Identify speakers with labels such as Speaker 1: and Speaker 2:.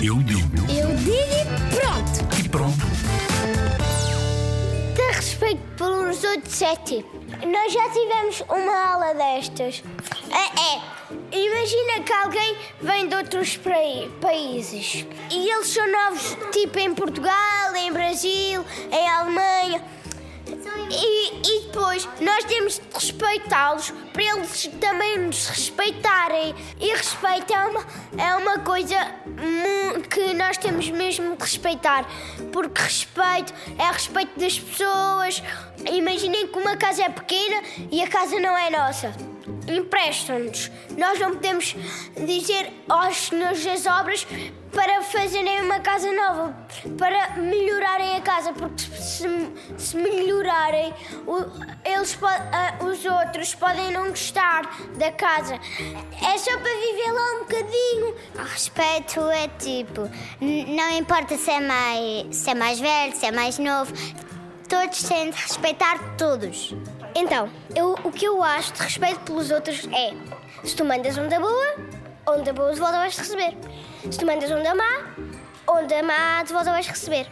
Speaker 1: Eu digo.
Speaker 2: Eu digo e pronto.
Speaker 1: E pronto.
Speaker 2: Ter respeito pelos outros é tipo. Nós já tivemos uma aula destas. É, é. Imagina que alguém vem de outros países e eles são novos, tipo em Portugal, em Brasil, em Alemanha. E, e depois nós temos de respeitá-los para eles também nos respeitarem. E respeito é uma, é uma coisa que nós temos mesmo de respeitar. Porque respeito é respeito das pessoas. Imaginem que uma casa é pequena e a casa não é nossa. Emprestam-nos. Nós não podemos dizer aos senhores das obras para fazerem uma casa nova, para melhorarem a casa, porque se, se melhorarem, o- eles, ah, os outros podem não gostar da casa. É só para viver lá um bocadinho.
Speaker 3: Respeito é tipo, não importa se é mais, se é mais velho, se é mais novo, todos têm de respeitar todos.
Speaker 2: Então, eu, o que eu acho de respeito pelos outros é: se tu mandas onda boa, onda boa de volta vais receber. Se tu mandas onda má, onda má de volta vais receber.